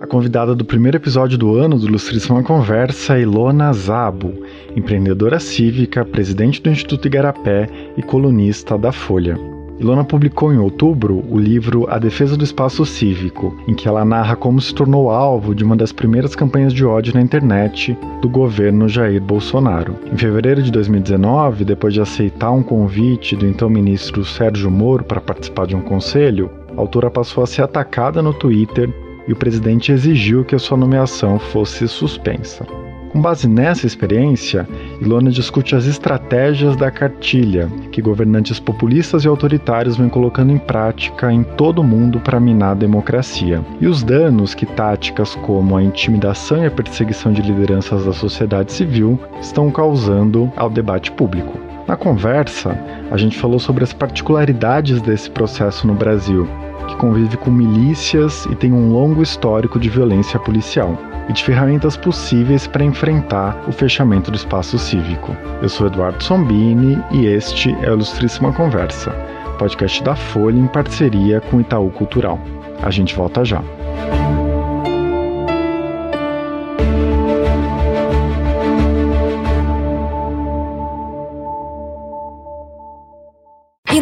A convidada do primeiro episódio do ano do Ilustríssima Conversa é Ilona Zabo, empreendedora cívica, presidente do Instituto Igarapé e colunista da Folha. Ilona publicou em outubro o livro A Defesa do Espaço Cívico, em que ela narra como se tornou alvo de uma das primeiras campanhas de ódio na internet do governo Jair Bolsonaro. Em fevereiro de 2019, depois de aceitar um convite do então ministro Sérgio Moro para participar de um conselho, a autora passou a ser atacada no Twitter e o presidente exigiu que a sua nomeação fosse suspensa. Com base nessa experiência, Ilona discute as estratégias da cartilha que governantes populistas e autoritários vêm colocando em prática em todo o mundo para minar a democracia, e os danos que táticas como a intimidação e a perseguição de lideranças da sociedade civil estão causando ao debate público. Na conversa, a gente falou sobre as particularidades desse processo no Brasil, que convive com milícias e tem um longo histórico de violência policial e de ferramentas possíveis para enfrentar o fechamento do espaço cívico. Eu sou Eduardo Sombini e este é o Ilustríssima Conversa, podcast da Folha em parceria com Itaú Cultural. A gente volta já.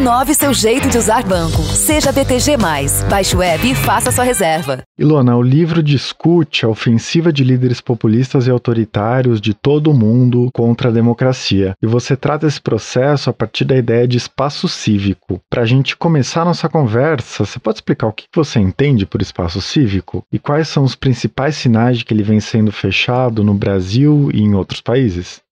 Inove seu jeito de usar banco. Seja BTG. Baixe o app e faça sua reserva. Ilona, o livro discute a ofensiva de líderes populistas e autoritários de todo o mundo contra a democracia. E você trata esse processo a partir da ideia de espaço cívico. Para a gente começar nossa conversa, você pode explicar o que você entende por espaço cívico e quais são os principais sinais de que ele vem sendo fechado no Brasil e em outros países?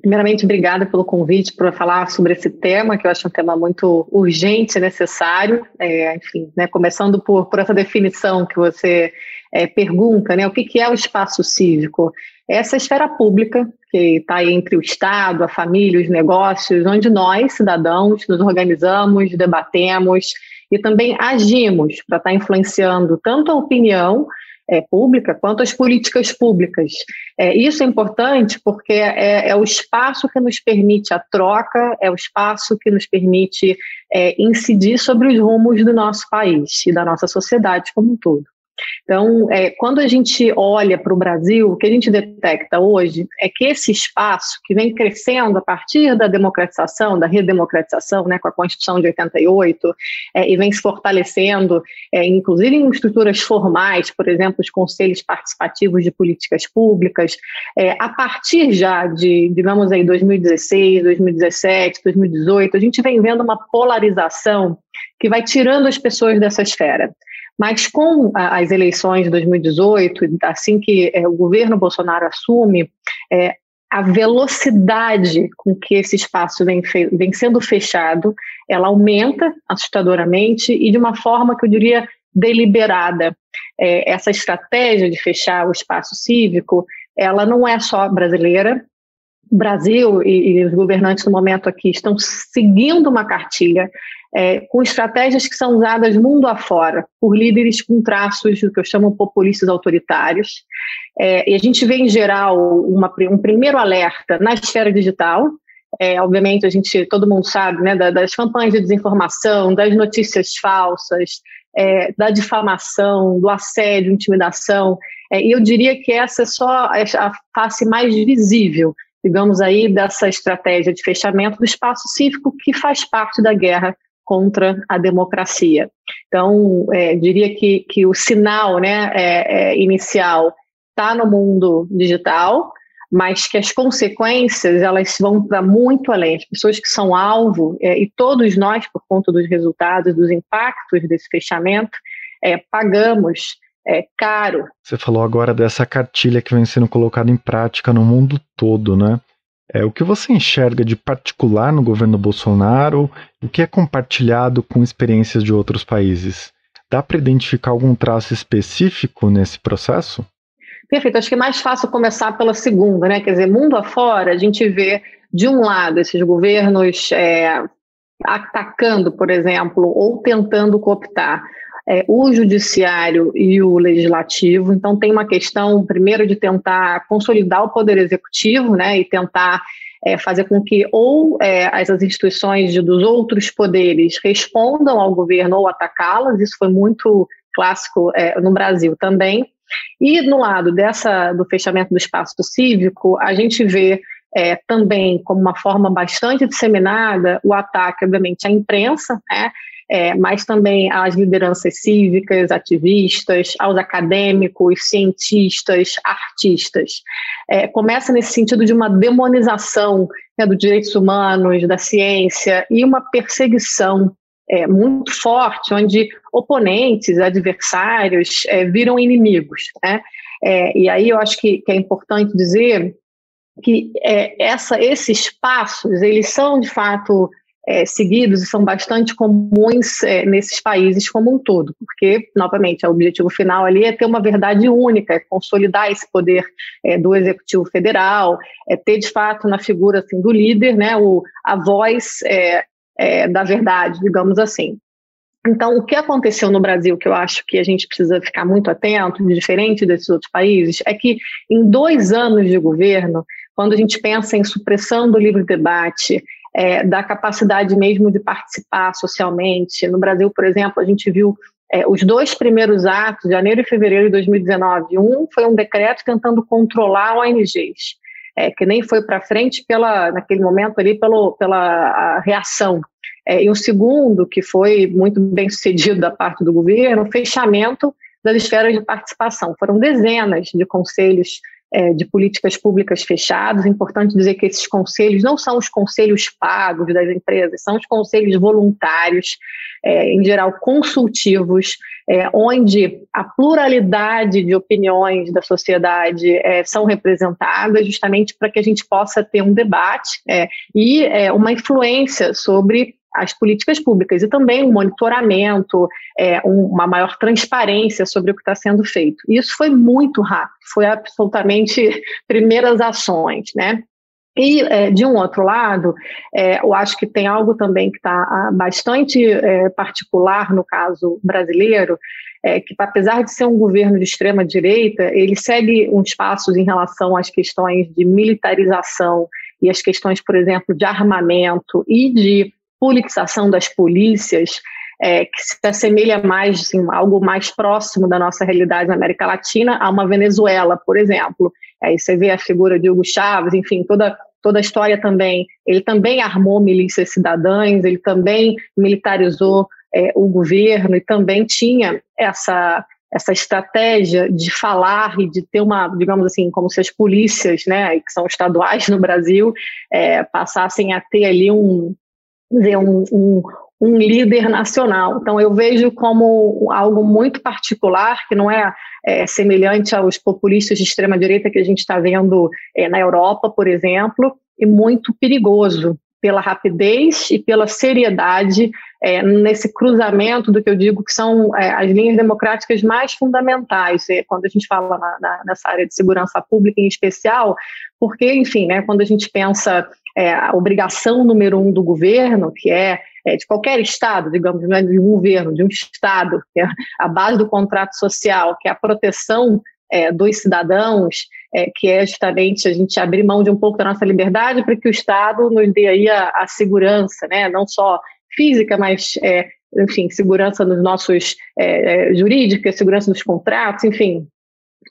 Primeiramente, obrigada pelo convite para falar sobre esse tema, que eu acho um tema muito urgente e necessário. É, enfim, né, começando por, por essa definição que você é, pergunta, né, o que, que é o espaço cívico? Essa esfera pública que está entre o Estado, a família, os negócios, onde nós, cidadãos, nos organizamos, debatemos e também agimos para estar tá influenciando tanto a opinião é, pública quanto as políticas públicas. É, isso é importante porque é, é, o espaço que nos permite a troca, é o espaço que nos permite é, incidir sobre os rumos do nosso país e da nossa sociedade como um todo. Então, é, quando a gente olha para o Brasil, o que a gente detecta hoje é que esse espaço que vem crescendo a partir da democratização, da redemocratização, né, com a Constituição de 88, é, e vem se fortalecendo, é, inclusive em estruturas formais, por exemplo, os conselhos participativos de políticas públicas, é, a partir já de, digamos aí, 2016, 2017, 2018, a gente vem vendo uma polarização que vai tirando as pessoas dessa esfera. Mas com as eleições de 2018, assim que é, o governo Bolsonaro assume, é, a velocidade com que esse espaço vem, vem sendo fechado, ela aumenta assustadoramente e de uma forma que eu diria deliberada. É, essa estratégia de fechar o espaço cívico, ela não é só brasileira. O Brasil e, e os governantes no momento aqui estão seguindo uma cartilha é, com estratégias que são usadas mundo afora por líderes com traços do que eu chamo populistas autoritários. É, e a gente vê, em geral, uma, um primeiro alerta na esfera digital. É, obviamente, a gente, todo mundo sabe né, das campanhas de desinformação, das notícias falsas, é, da difamação, do assédio, intimidação. É, e eu diria que essa é só a face mais visível digamos aí, dessa estratégia de fechamento do espaço cívico que faz parte da guerra contra a democracia. Então, é, diria que, que o sinal né, é, é, inicial está no mundo digital, mas que as consequências elas vão para muito além. As pessoas que são alvo, é, e todos nós, por conta dos resultados, dos impactos desse fechamento, é, pagamos é, caro. Você falou agora dessa cartilha que vem sendo colocada em prática no mundo todo, né? É, o que você enxerga de particular no governo Bolsonaro? O que é compartilhado com experiências de outros países? Dá para identificar algum traço específico nesse processo? Perfeito. Acho que é mais fácil começar pela segunda, né? Quer dizer, mundo afora, a gente vê, de um lado, esses governos é, atacando, por exemplo, ou tentando cooptar é, o judiciário e o legislativo. Então, tem uma questão, primeiro, de tentar consolidar o poder executivo né, e tentar é, fazer com que ou é, as, as instituições de, dos outros poderes respondam ao governo ou atacá-las, isso foi muito clássico é, no Brasil também. E no lado dessa do fechamento do espaço cívico, a gente vê é, também como uma forma bastante disseminada o ataque, obviamente, à imprensa, né? É, mas também às lideranças cívicas, ativistas, aos acadêmicos, cientistas, artistas. É, começa nesse sentido de uma demonização né, dos direitos humanos, da ciência e uma perseguição é, muito forte, onde oponentes, adversários é, viram inimigos. Né? É, e aí eu acho que, que, é importante dizer que é, essa, esses passos, eles são de fato é, seguidos e são bastante comuns é, nesses países como um todo, porque, novamente, o objetivo final ali é ter uma verdade única, é consolidar esse poder é, do executivo federal, é ter de fato na figura assim, do líder né, o, a voz é, é, da verdade, digamos assim. Então, o que aconteceu no Brasil, que eu acho que a gente precisa ficar muito atento, diferente desses outros países, é que em dois anos de governo, quando a gente pensa em supressão do livre debate, é, da capacidade mesmo de participar socialmente, no Brasil, por exemplo, a gente viu é, os dois primeiros atos, janeiro e fevereiro de 2019. Um foi um decreto tentando controlar ONGs é, que nem foi para frente pela, naquele momento ali pelo, pela reação. É, e o segundo, que foi muito bem sucedido da parte do governo, o fechamento das esferas de participação. Foram dezenas de conselhos é, de políticas públicas fechados. Importante dizer que esses conselhos não são os conselhos pagos das empresas, são os conselhos voluntários, é, em geral consultivos, é, onde a pluralidade de opiniões da sociedade é, são representadas, justamente para que a gente possa ter um debate é, e é, uma influência sobre as políticas públicas e também um monitoramento, é, um, uma maior transparência sobre o que está sendo feito. Isso foi muito rápido, foi absolutamente primeiras ações, né? E, é, de um outro lado, é, eu acho que tem algo também que está ah, bastante é, particular no caso brasileiro, que apesar de ser um governo de extrema direita, ele segue uns passos em relação às questões de militarização e as questões, por exemplo, de armamento e de politização das polícias, é, que se assemelha mais, assim, algo mais próximo da nossa realidade na América Latina, a uma Venezuela, por exemplo. Aí você vê a figura de Hugo Chávez, enfim, toda, toda a história também. Ele também armou milícias cidadãs, ele também militarizou é, o governo e também tinha essa essa estratégia de falar e de ter uma, digamos assim, como se as polícias, né, que são estaduais no Brasil, é, passassem a ter ali um, dizer, um, um, um líder nacional. Então, eu vejo como algo muito particular, que não é, é semelhante aos populistas de extrema-direita que a gente está vendo é, na Europa, por exemplo, e muito perigoso pela rapidez e pela seriedade é, nesse cruzamento do que eu digo que são é, as linhas democráticas mais fundamentais, é, quando a gente fala na, na, nessa área de segurança pública em especial, porque, enfim, né, quando a gente pensa é, a obrigação número um do governo, que é, é, de qualquer Estado, digamos, é de um governo, de um Estado, que é a base do contrato social, que é a proteção é, dos cidadãos, é, que é justamente a gente abrir mão de um pouco da nossa liberdade para que o Estado nos dê aí a, a segurança, né, não só física, mas é, enfim, segurança nos nossos é, é, jurídica, segurança dos contratos, enfim,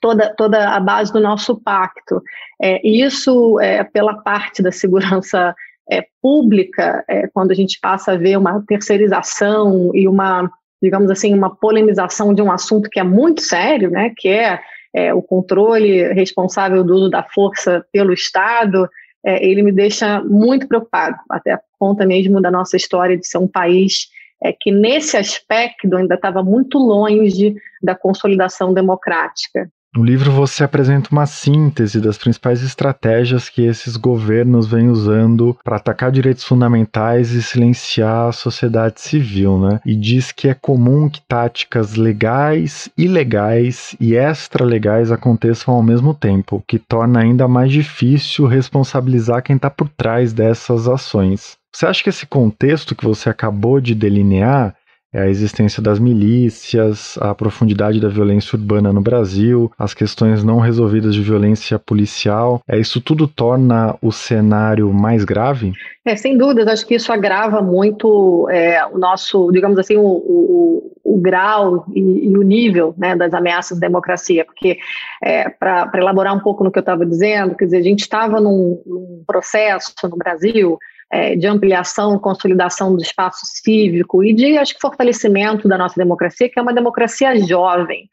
toda, toda a base do nosso pacto. É, isso, é, pela parte da segurança é, pública, é, quando a gente passa a ver uma terceirização e uma, digamos assim, uma polemização de um assunto que é muito sério, né, que é, é o controle responsável do uso da força pelo Estado, é, ele me deixa muito preocupado, até a conta mesmo da nossa história de ser um país é, que nesse aspecto ainda estava muito longe da consolidação democrática. No livro você apresenta uma síntese das principais estratégias que esses governos vêm usando para atacar direitos fundamentais e silenciar a sociedade civil, né? E diz que é comum que táticas legais, ilegais e extralegais aconteçam ao mesmo tempo, o que torna ainda mais difícil responsabilizar quem está por trás dessas ações. Você acha que esse contexto que você acabou de delinear é a existência das milícias, a profundidade da violência urbana no Brasil, as questões não resolvidas de violência policial. É, isso tudo torna o cenário mais grave? É, sem dúvidas, acho que isso agrava muito é, o nosso, digamos assim, o, o, o grau e, e, o nível né, das ameaças à democracia, porque é, para elaborar um pouco no que eu estava dizendo, quer dizer, a gente estava num, num processo no Brasil é, de ampliação, consolidação do espaço cívico e de, acho que, fortalecimento da nossa democracia, que é uma democracia jovem.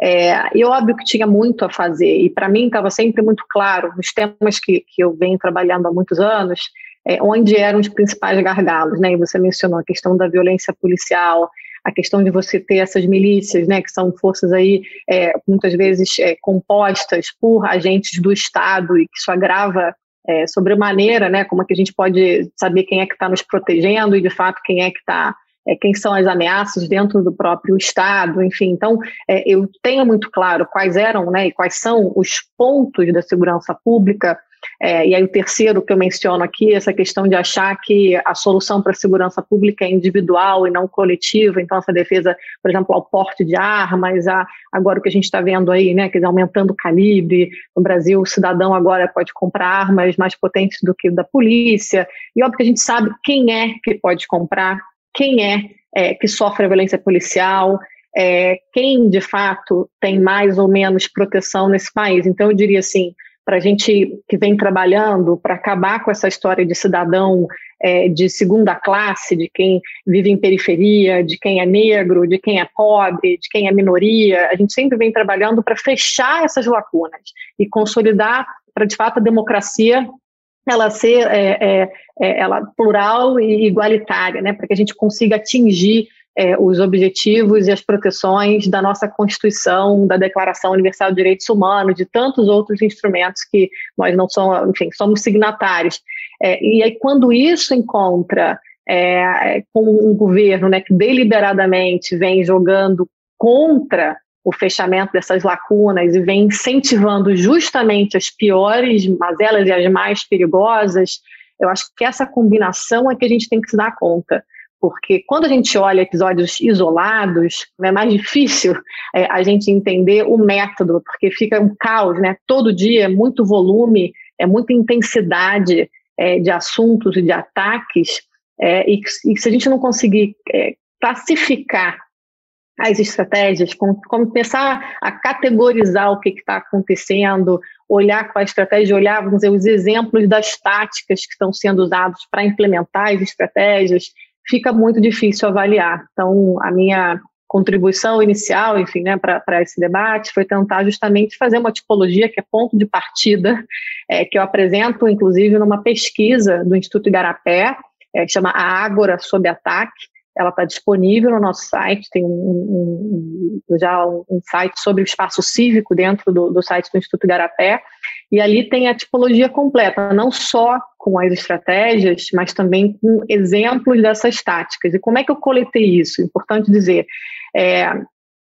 É, e óbvio que tinha muito a fazer, e para mim estava sempre muito claro, nos temas que, que eu venho trabalhando há muitos anos, é, onde eram os principais gargalos, né? E você mencionou a questão da violência policial, a questão de você ter essas milícias, né, que são forças aí é, muitas vezes é, compostas por agentes do Estado e que isso agrava é, sobremaneira, né, como é que a gente pode saber quem é que está nos protegendo e de fato quem é que está é, quem são as ameaças dentro do próprio Estado, enfim. Então, é, eu tenho muito claro quais eram né, e quais são os pontos da segurança pública é, e aí o terceiro que eu menciono aqui, essa questão de achar que a solução para a segurança pública é individual e não coletiva, então essa defesa, por exemplo, ao porte de armas, a, agora o que a gente está vendo aí, né, quer dizer, aumentando o calibre, no Brasil o cidadão agora pode comprar armas mais potentes do que da polícia, e óbvio que a gente sabe quem é que pode comprar, quem é, é que sofre a violência policial, é, quem de fato tem mais ou menos proteção nesse país. Então eu diria assim, para a gente que vem trabalhando para acabar com essa história de cidadão é, de segunda classe, de quem vive em periferia, de quem é negro, de quem é pobre, de quem é minoria. A gente sempre vem trabalhando para fechar essas lacunas e consolidar para de fato a democracia ela ser é, é, é ela plural e igualitária, né, para que a gente consiga atingir é, os objetivos e as proteções da nossa Constituição, da Declaração Universal de Direitos Humanos, de tantos outros instrumentos que nós não somos, enfim, somos signatários. É, e aí, quando isso encontra é, com um governo né, que deliberadamente vem jogando contra o fechamento dessas lacunas e vem incentivando justamente as piores mazelas e as mais perigosas, eu acho que essa combinação é que a gente tem que se dar conta porque quando a gente olha episódios isolados, é mais difícil é, a gente entender o método, porque fica um caos, né? Todo dia é muito volume, é muita intensidade é, de assuntos e de ataques, é, e, e, se a gente não conseguir é, classificar as estratégias, começar a categorizar o que está acontecendo, olhar com a estratégia, olhar, vamos dizer, os exemplos das táticas que estão sendo usados para implementar as estratégias, fica muito difícil avaliar. Então, a minha contribuição inicial, enfim, né, para esse debate foi tentar justamente fazer uma tipologia que é ponto de partida, é, que eu apresento, inclusive, numa pesquisa do Instituto Igarapé, é, que chama A Ágora sob Ataque, ela está disponível no nosso site, tem um, um, já um, site sobre o espaço cívico dentro do, do site do Instituto Garapé, e ali tem a tipologia completa, não só com as estratégias, mas também com exemplos dessas táticas. E como é que eu coletei isso? Importante dizer, é,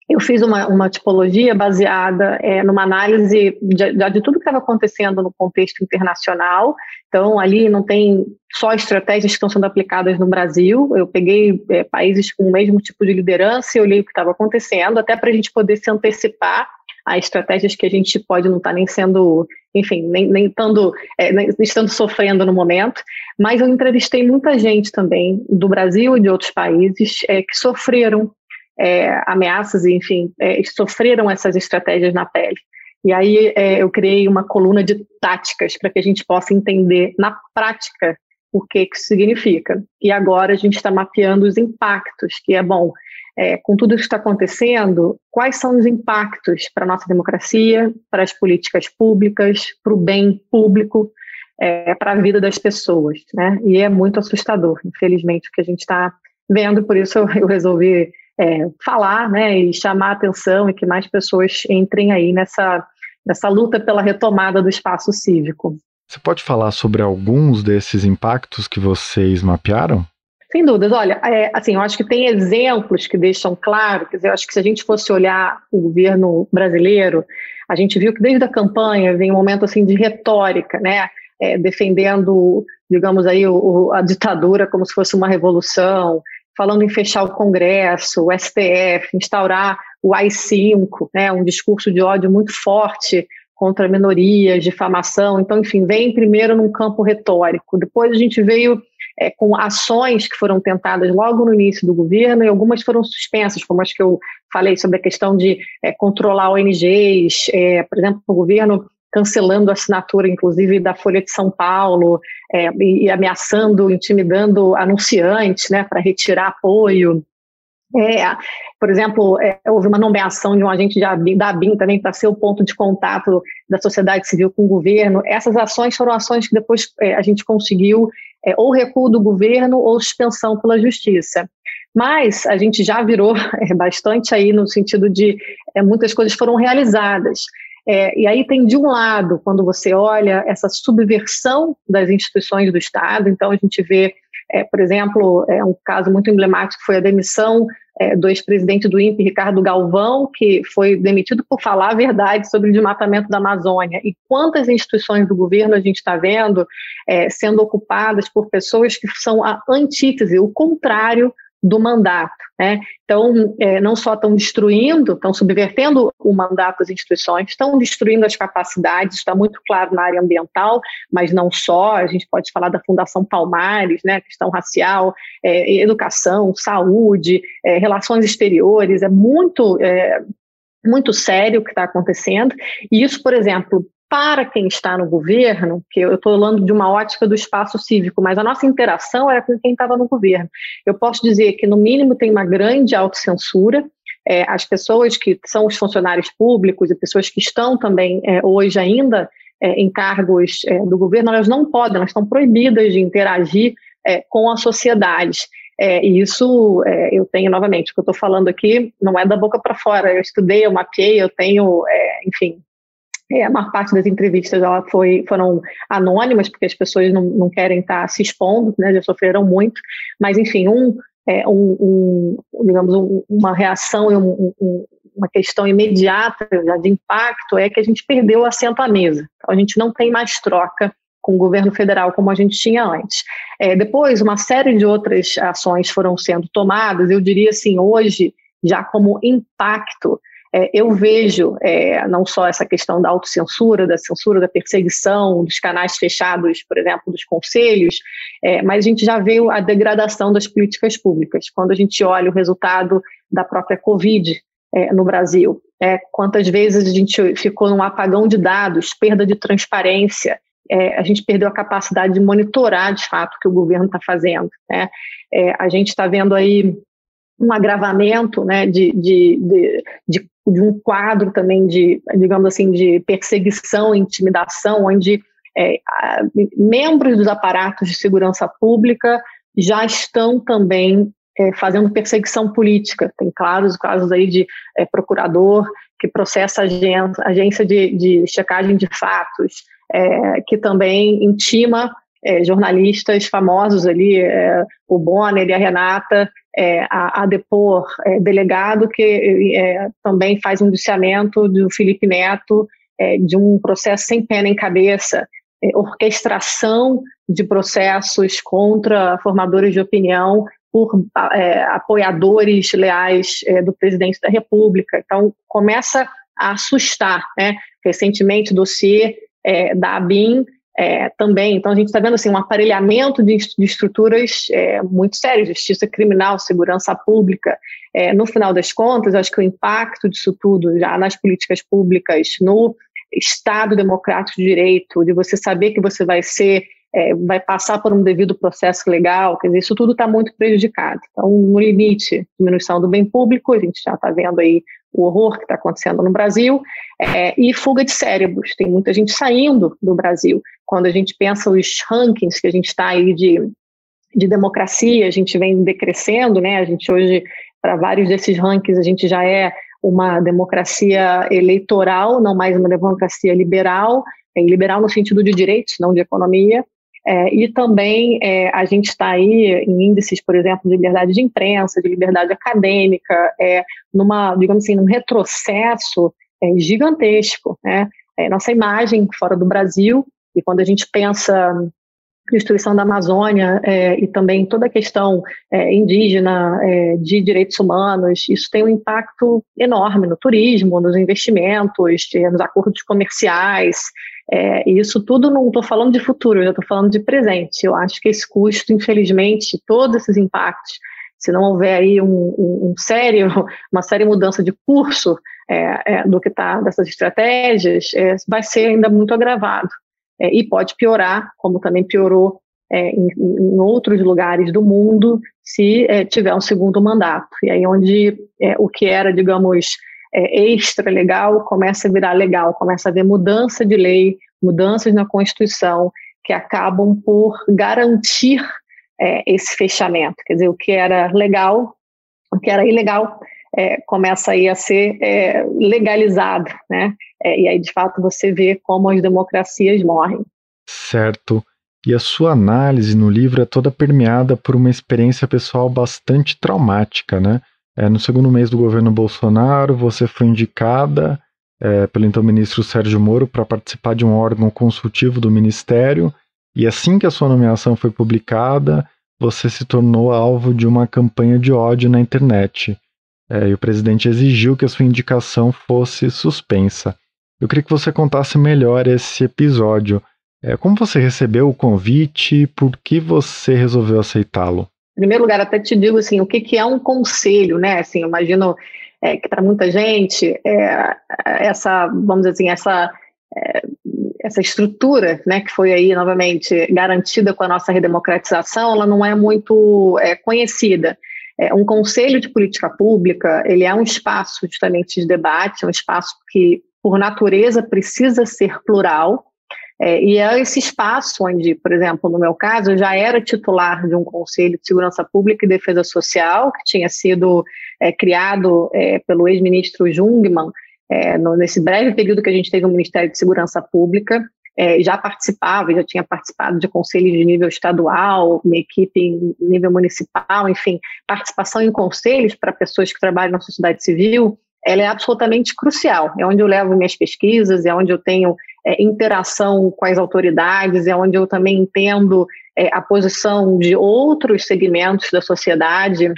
eu fiz uma, uma tipologia baseada é, numa análise de, de, tudo que estava acontecendo no contexto internacional. Então, ali não tem só estratégias que estão sendo aplicadas no Brasil. Eu peguei é, países com o mesmo tipo de liderança e olhei o que estava acontecendo, até para a gente poder se antecipar a estratégias que a gente pode não estar tá nem sendo, enfim, nem, nem, estando, é, nem estando sofrendo no momento. Mas eu entrevistei muita gente também do Brasil e de outros países é, que sofreram é, ameaças, enfim, é, sofreram essas estratégias na pele. E aí é, eu criei uma coluna de táticas para que a gente possa entender na prática o que, que significa. E agora a gente está mapeando os impactos, que é bom, é, com tudo isso que está acontecendo, quais são os impactos para a nossa democracia, para as políticas públicas, para o bem público, é, para a vida das pessoas. Né? E é muito assustador, infelizmente, o que a gente está vendo, por isso eu, eu resolvi é, falar né, e chamar a atenção e que mais pessoas entrem aí nessa, nessa luta pela retomada do espaço cívico. Você pode falar sobre alguns desses impactos que vocês mapearam? Sem dúvidas. Olha, é, assim, eu acho que tem exemplos que deixam claro, quer dizer, eu acho que se a gente fosse olhar o governo brasileiro, a gente viu que desde a campanha vem um momento assim de retórica, né? É, defendendo, digamos aí, o, a ditadura como se fosse uma revolução, falando em fechar o Congresso, o STF, instaurar o AI-5, né, um discurso de ódio muito forte contra minorias, difamação. Então, enfim, vem primeiro num campo retórico. Depois a gente veio é, com ações que foram tentadas logo no início do governo e algumas foram suspensas, como as que eu falei sobre a questão de é, controlar ONGs, é, por exemplo, o governo cancelando a assinatura, inclusive, da Folha de São Paulo é, e, e, ameaçando, intimidando anunciantes né, para retirar apoio. É, por exemplo, é, houve uma nomeação de um agente de, da ABIN também para ser o ponto de contato da sociedade civil com o governo. Essas ações foram ações que depois é, a gente conseguiu é, ou recuo do governo ou suspensão pela justiça. Mas a gente já virou é, bastante aí no sentido de é, muitas coisas foram realizadas. É, e aí tem de um lado, quando você olha essa subversão das instituições do Estado, então a gente vê é, por exemplo, é um caso muito emblemático foi a demissão é, do ex-presidente do INPE, Ricardo Galvão, que foi demitido por falar a verdade sobre o desmatamento da Amazônia. E quantas instituições do governo a gente está vendo é, sendo ocupadas por pessoas que são a antítese, o contrário do mandato. Né? Então, é, não só estão destruindo, estão subvertendo o mandato das instituições, estão destruindo as capacidades, está muito claro na área ambiental, mas não só, a gente pode falar da Fundação Palmares, né, questão racial, é, educação, saúde, é, relações exteriores, é muito é, muito sério o que está acontecendo. E isso, por exemplo, para quem está no governo, que eu estou falando de uma ótica do espaço cívico, mas a nossa interação era com quem estava no governo. Eu posso dizer que, no mínimo, tem uma grande autocensura. É, as pessoas que são os funcionários públicos e pessoas que estão também é, hoje ainda é, em cargos é, do governo, elas não podem, elas estão proibidas de interagir é, com a sociedade. É, e isso eu tenho novamente, o que eu estou falando aqui não é da boca para fora. Eu estudei, eu mapeei, eu tenho, enfim, é, a maior parte das entrevistas ela foi, foram anônimas, porque as pessoas não, não querem estar se expondo, né, já sofreram muito, mas enfim, um, é, um, um digamos, um, uma reação e um, uma questão imediata de impacto é que a gente perdeu o assento à mesa. Então, a gente não tem mais troca com o governo federal como a gente tinha antes. É, depois, uma série de outras ações foram sendo tomadas, eu diria assim, hoje, já como impacto é, eu vejo é, não só essa questão da autocensura, da censura, da perseguição, dos canais fechados, por exemplo, dos conselhos, é, mas a gente já vê a degradação das políticas públicas. Quando a gente olha o resultado da própria Covid é, no Brasil, é, quantas vezes a gente ficou num apagão de dados, perda de transparência, é, a gente perdeu a capacidade de monitorar de fato o que o governo está fazendo. Né? a gente está vendo aí um agravamento né, de, de, de, de, de um quadro também de, digamos assim, de perseguição intimidação, onde é, membros dos aparatos de segurança pública já estão também é, fazendo perseguição política. Tem claros casos aí de é, procurador que processa agência, agência de, de checagem de fatos, é, que também intima é, jornalistas famosos ali, é, o Bonner e a Renata, é, a, a, depor é, delegado que é, também faz um indiciamento do Felipe Neto é, de um processo sem pé nem cabeça, orquestração de processos contra formadores de opinião por apoiadores leais do presidente da República. Então, começa a assustar. Né? Recentemente, o dossiê da ABIN é, também. Então, a gente está vendo assim, um aparelhamento de, de estruturas é, muito sério, justiça criminal, segurança pública. É, no final das contas, acho que o impacto disso tudo, já nas políticas públicas, no Estado democrático de direito, de você saber que você vai ser, é, vai passar por um devido processo legal, quer dizer, isso tudo está muito prejudicado. Então, no limite, diminuição do bem público, a gente já está vendo aí o horror que está acontecendo no Brasil, é, e fuga de cérebros. Tem muita gente saindo do Brasil. Quando a gente pensa os rankings que a gente está aí de, de democracia, a gente vem decrescendo, né? A gente hoje, para vários desses rankings, a gente já é uma democracia eleitoral, não mais uma democracia liberal, é liberal no sentido de direitos, não de economia. É, e também é, a gente está aí em índices, por exemplo, de liberdade de imprensa, de liberdade acadêmica, é, numa, digamos assim, num retrocesso é, gigantesco. Né? É, nossa imagem fora do Brasil, e quando a gente pensa destruição da Amazônia é, e também toda a questão é, indígena é, de direitos humanos, isso tem um impacto enorme no turismo, nos investimentos, é, nos acordos comerciais. É, e isso tudo não estou falando de futuro, eu estou falando de presente. Eu acho que esse custo, infelizmente, todos esses impactos, se não houver aí um, um, um sério, uma séria mudança de curso é, do que está dessas estratégias, vai ser ainda muito agravado é, e pode piorar, como também piorou é, em, em, outros lugares do mundo, se é, tiver um segundo mandato. E aí onde é, o que era, digamos, é, extra legal começa a virar legal, começa a haver mudança de lei, mudanças na Constituição que acabam por garantir é, esse fechamento. Quer dizer, o que era legal, o que era ilegal, é, começa aí a ser é, legalizado, né? É, e aí, de fato, você vê como as democracias morrem. Certo. E a sua análise no livro é toda permeada por uma experiência pessoal bastante traumática, né? É, no segundo mês do governo Bolsonaro, você foi indicada é, pelo então ministro Sérgio Moro para participar de um órgão consultivo do ministério, e assim que a sua nomeação foi publicada, você se tornou alvo de uma campanha de ódio na internet. É, e o presidente exigiu que a sua indicação fosse suspensa. Eu queria que você contasse melhor esse episódio. É, como você recebeu o convite e por que você resolveu aceitá-lo? Em primeiro lugar, até te digo assim, o que, que é um conselho, né? Assim, imagino é, que para muita gente é, essa, vamos dizer assim, essa é, essa estrutura, né, que foi aí novamente garantida com a nossa redemocratização, ela não é muito é, conhecida. É, um conselho de política pública, ele é um espaço justamente de debate, é um espaço que, por natureza, precisa ser plural, é, e é esse espaço onde, por exemplo, no meu caso, eu já era titular de um Conselho de Segurança Pública e Defesa Social, que tinha sido é, criado é, pelo ex-ministro Jungmann, é, no, nesse breve período que a gente teve no Ministério de Segurança Pública, é, já participava, já tinha participado de conselhos de nível estadual, uma equipe em nível municipal, enfim, participação em conselhos para pessoas que trabalham na sociedade civil, ela é absolutamente crucial. É onde eu levo minhas pesquisas, é onde eu tenho é, interação com as autoridades, é onde eu também entendo é, a posição de outros segmentos da sociedade,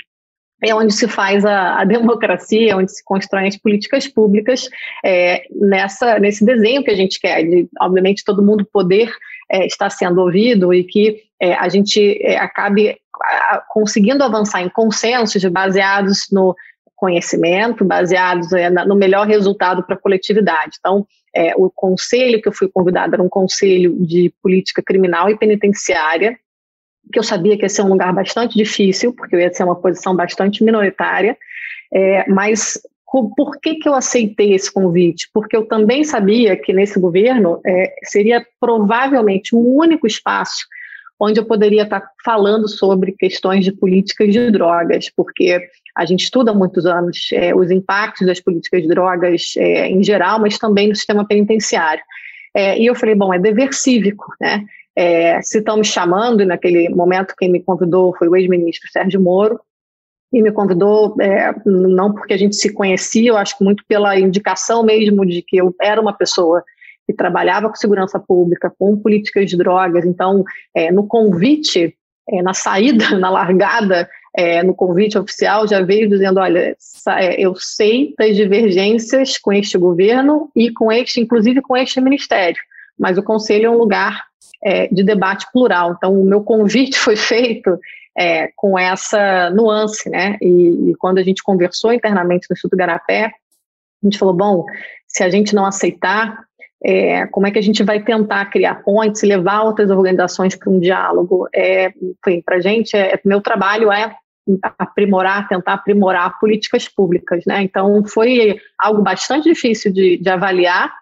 é onde se faz a, a, democracia, onde se constroem as políticas públicas é, nessa, nesse desenho que a gente quer, de, obviamente, todo mundo poder é, estar sendo ouvido e que é, a gente é, acabe a, conseguindo avançar em consensos baseados no conhecimento, baseados é, no melhor resultado para a coletividade. Então, é, o conselho que eu fui convidada era um conselho de política criminal e penitenciária, que eu sabia que ia ser um lugar bastante difícil, porque eu ia ser uma posição bastante minoritária, é, mas por que, que eu aceitei esse convite? Porque eu também sabia que nesse governo é, seria provavelmente o único espaço onde eu poderia estar falando sobre questões de políticas de drogas, porque a gente estuda há muitos anos é, os impactos das políticas de drogas é, em geral, mas também no sistema penitenciário. É, e eu falei, bom, é dever cívico, né? É, se estão me chamando, e naquele momento quem me convidou foi o ex-ministro Sérgio Moro, e me convidou é, não porque a gente se conhecia, eu acho que muito pela indicação mesmo de que eu era uma pessoa que trabalhava com segurança pública, com políticas de drogas, então é, no convite, é, na saída, na largada, é, no convite oficial já veio dizendo, olha, é, eu sei das divergências com este governo e com este, inclusive com este ministério, mas o conselho é um lugar é, de debate plural. Então, o meu convite foi feito é, com essa nuance, né? E, e, quando a gente conversou internamente no Instituto Garapé, a gente falou: bom, se a gente não aceitar, é, como é que a gente vai tentar criar pontes, levar outras organizações para um diálogo? É, para a gente, é, meu trabalho é aprimorar, tentar aprimorar políticas públicas, né? Então foi algo bastante difícil de, de avaliar,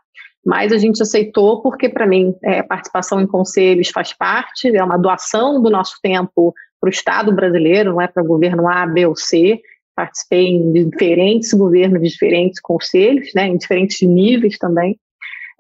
mas a gente aceitou porque, para mim, é, participação em conselhos faz parte, é uma doação do nosso tempo para o Estado brasileiro, não é para o governo A, B ou C. Participei em diferentes governos, de diferentes conselhos, né, em diferentes níveis também.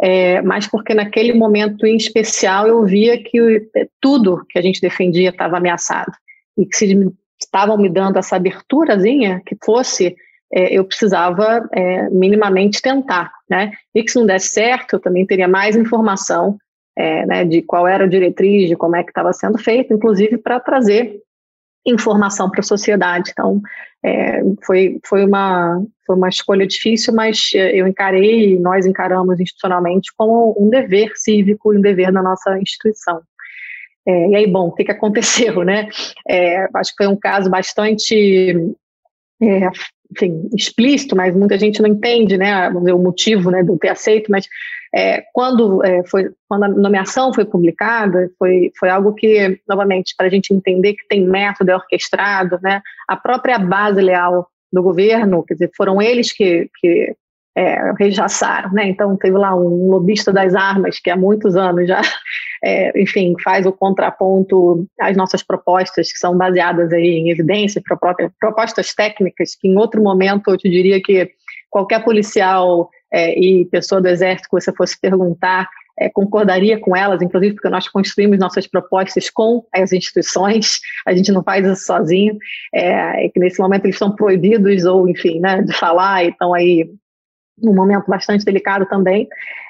É, mas porque naquele momento em especial eu via que é, tudo que a gente defendia estava ameaçado e que se estavam me dando essa aberturazinha que fosse é, eu precisava é, minimamente tentar, né? E que se não desse certo, eu também teria mais informação é, né, de qual era a diretriz, de como é que estava sendo feito, inclusive para trazer informação para a sociedade. Então, é, foi, foi, uma, foi uma escolha difícil, mas eu encarei, nós encaramos institucionalmente como um dever cívico um dever da nossa instituição. É, e aí, bom, o que, que aconteceu, né? É, acho que foi um caso bastante é, enfim, explícito, mas muita gente não entende, né, o motivo, né, do ter aceito, mas é, quando, é, foi, quando a nomeação foi publicada, foi, foi algo que, novamente, para a gente entender que tem método, é orquestrado, né, a própria base leal do governo, quer dizer, foram eles que, que é, né? Então teve lá um lobista das armas que há muitos anos já, é, enfim, faz o contraponto às nossas propostas que são baseadas aí em evidências, propostas técnicas que em outro momento eu te diria que qualquer policial é, e pessoa do exército que você fosse perguntar é, concordaria com elas, inclusive porque nós construímos nossas propostas com as instituições, a gente não faz isso sozinho, é, é que nesse momento eles estão proibidos ou, enfim, né, de falar e estão aí num momento bastante delicado também.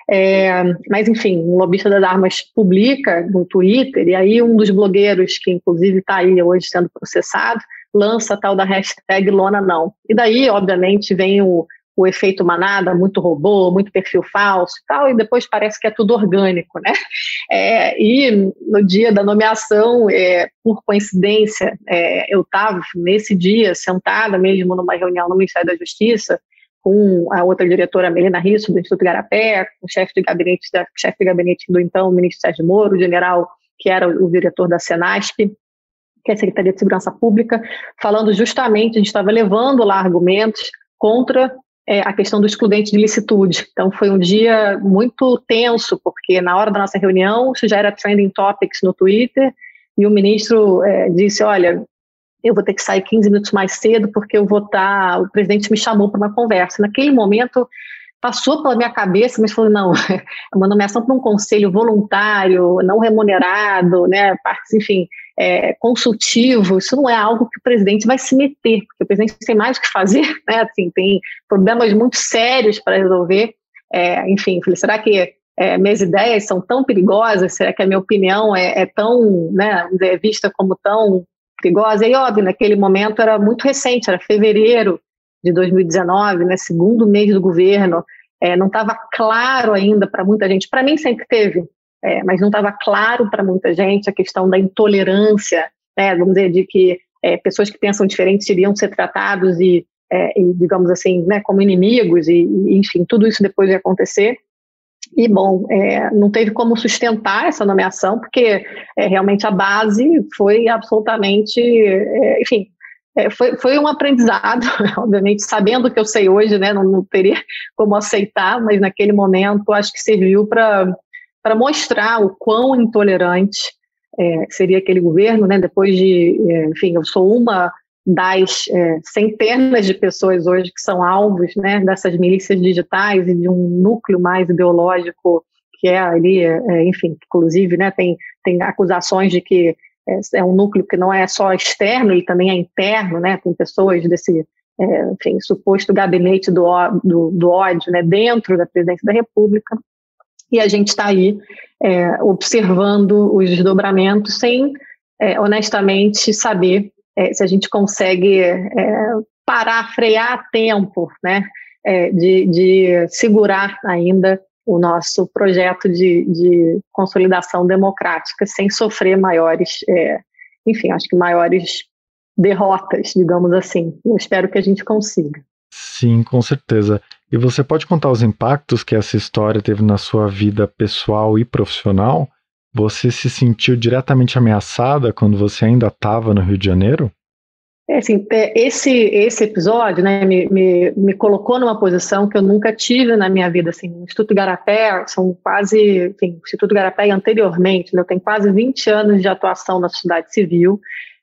É, mas, enfim, um lobista das armas publica no Twitter, e aí um dos blogueiros, que inclusive está aí hoje sendo processado, lança a tal da hashtag Lona Não. E daí, obviamente, vem o, o efeito manada, muito robô, muito perfil falso e tal, e depois parece que é tudo orgânico, né? É, e no dia da nomeação, é, por coincidência, é, eu estava nesse dia sentada mesmo numa reunião no Ministério da Justiça, com a outra diretora, Melina Risso, do Instituto Garapé, com o chefe de gabinete, da, chefe de gabinete do então ministro Sérgio Moro, o general que era o diretor da Senasp, que é a Secretaria de Segurança Pública, falando justamente, a gente estava levando lá argumentos contra é, a questão do excludente de licitude. Então foi um dia muito tenso, porque na hora da nossa reunião, isso já era trending topics no Twitter, e o ministro é, disse, olha, eu vou ter que sair 15 minutos mais cedo porque eu vou estar. Tá, o presidente me chamou para uma conversa. Naquele momento passou pela minha cabeça, mas falei não, é uma nomeação para um conselho voluntário, não remunerado, né, partes, enfim, é, consultivo. Isso não é algo que o presidente vai se meter, porque o presidente tem mais o que fazer, né? Assim, tem problemas muito sérios para resolver. É, enfim, falei, será que é, minhas ideias são tão perigosas? Será que a minha opinião é, é tão, né, vista como tão perigosa. E óbvio, naquele momento era muito recente, era fevereiro de 2019, né, segundo mês do governo, é, não estava claro ainda para muita gente. Para mim sempre teve, é, mas não estava claro para muita gente a questão da intolerância, né, vamos dizer, de que é, pessoas que pensam diferente iriam ser tratados e, é, e digamos assim, né, como inimigos, e, e, enfim, tudo isso depois de acontecer. E, bom, é, não teve como sustentar essa nomeação, porque é, realmente a base foi absolutamente, é, enfim, é, foi, foi um aprendizado, obviamente, sabendo o que eu sei hoje, né, não, não teria como aceitar, mas naquele momento acho que serviu para mostrar o quão intolerante é, seria aquele governo, né, depois de, é, enfim, eu sou uma das é, centenas de pessoas hoje que são alvos né, dessas milícias digitais e de um núcleo mais ideológico que é ali, é, é enfim, inclusive né, tem, tem acusações de que é, é, um núcleo que não é só externo, ele também é interno, né, tem pessoas desse é, enfim, suposto gabinete do, do, do ódio né, dentro da presidência da República, e a gente está aí é, observando os desdobramentos sem, honestamente, saber é, se a gente consegue é, parar, frear a tempo, né, é, de, de segurar ainda o nosso projeto de, de consolidação democrática sem sofrer maiores, é, enfim, acho que maiores derrotas, digamos assim. Eu espero que a gente consiga. Sim, com certeza. E você pode contar os impactos que essa história teve na sua vida pessoal e profissional? Você se sentiu diretamente ameaçada quando você ainda estava no Rio de Janeiro? É assim, é, esse, esse episódio né, me, me, me, colocou numa posição que eu nunca tive na minha vida. Assim, o Instituto Garapé são quase, enfim, o Instituto Garapé anteriormente, né, eu tenho quase 20 anos de atuação na sociedade civil,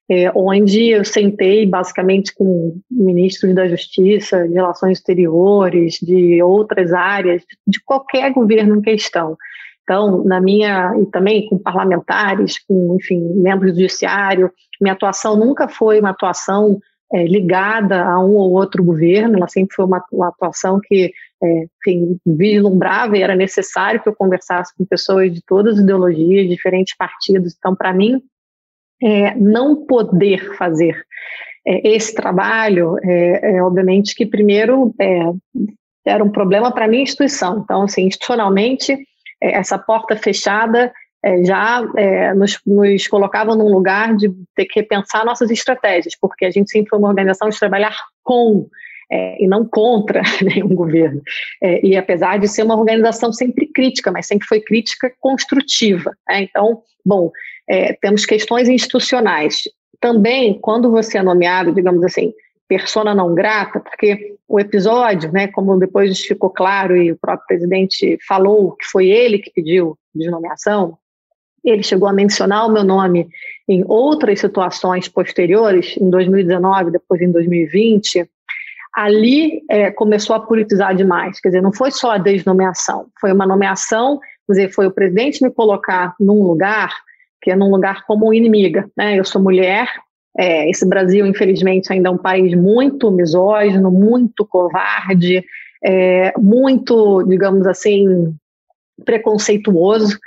é, onde eu sentei basicamente com ministros da Justiça, de Relações Exteriores, de outras áreas, de qualquer governo em questão. Então, na minha, e também com parlamentares, com, enfim, membros do judiciário, minha atuação nunca foi uma atuação é, ligada a um ou outro governo, ela sempre foi uma, uma atuação que é, enfim, vislumbrava e era necessário que eu conversasse com pessoas de todas as ideologias, diferentes partidos. Então, para mim, é, não poder fazer é, esse trabalho, é, é, obviamente que primeiro é, era um problema para a minha instituição. Então, assim, institucionalmente, essa porta fechada já nos, nos, colocava num lugar de ter que repensar nossas estratégias, porque a gente sempre foi uma organização de trabalhar com é, e não contra nenhum governo. É, e apesar de ser uma organização sempre crítica, mas sempre foi crítica construtiva. Né? Então, bom, é, temos questões institucionais. Também, quando você é nomeado, digamos assim, persona não grata, porque o episódio, né, como depois ficou claro e o próprio presidente falou que foi ele que pediu de nomeação, ele chegou a mencionar o meu nome em outras situações posteriores, em 2019, depois em 2020, ali é, começou a politizar demais. Quer dizer, não foi só a desnomeação, foi uma nomeação, quer dizer, foi o presidente me colocar num lugar que é num lugar como inimiga. Né? Eu sou mulher, é, esse Brasil, infelizmente, ainda é um país muito misógino, muito covarde, é, muito, digamos assim, preconceituoso.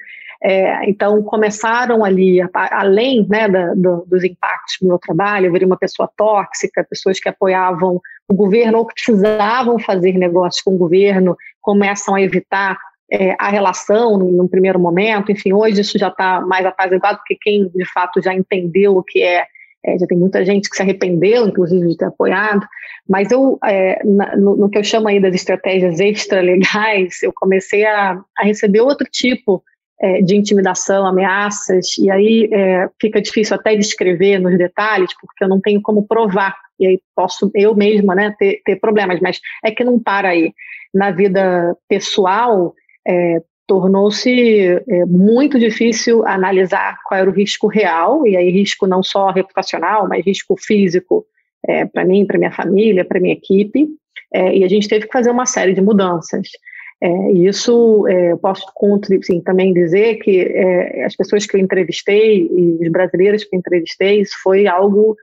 É, então, começaram ali, além né, da, do, dos impactos do meu trabalho, eu virei uma pessoa tóxica, pessoas que apoiavam o governo ou que precisavam fazer negócios com o governo, começam a evitar é, a relação no primeiro momento. Enfim, hoje isso já está mais apaziguado, porque quem de fato já entendeu o que é, é, já tem muita gente que se arrependeu, inclusive, de ter apoiado. Mas eu, é, na, no, no, que eu chamo aí das estratégias extra-legais, eu comecei a, a receber outro tipo é, de intimidação, ameaças, e aí é, fica difícil até descrever nos detalhes, porque eu não tenho como provar, e aí posso eu mesma né, ter, ter problemas, mas é que não para aí. Na vida pessoal, é, tornou-se é, muito difícil analisar qual era o risco real, e aí risco não só reputacional, mas risco físico é, para mim, para minha família, para minha equipe, é, e a gente teve que fazer uma série de mudanças. É, isso é, eu posso sim, também dizer que é, as pessoas que eu entrevistei e os brasileiros que eu entrevistei, isso foi algo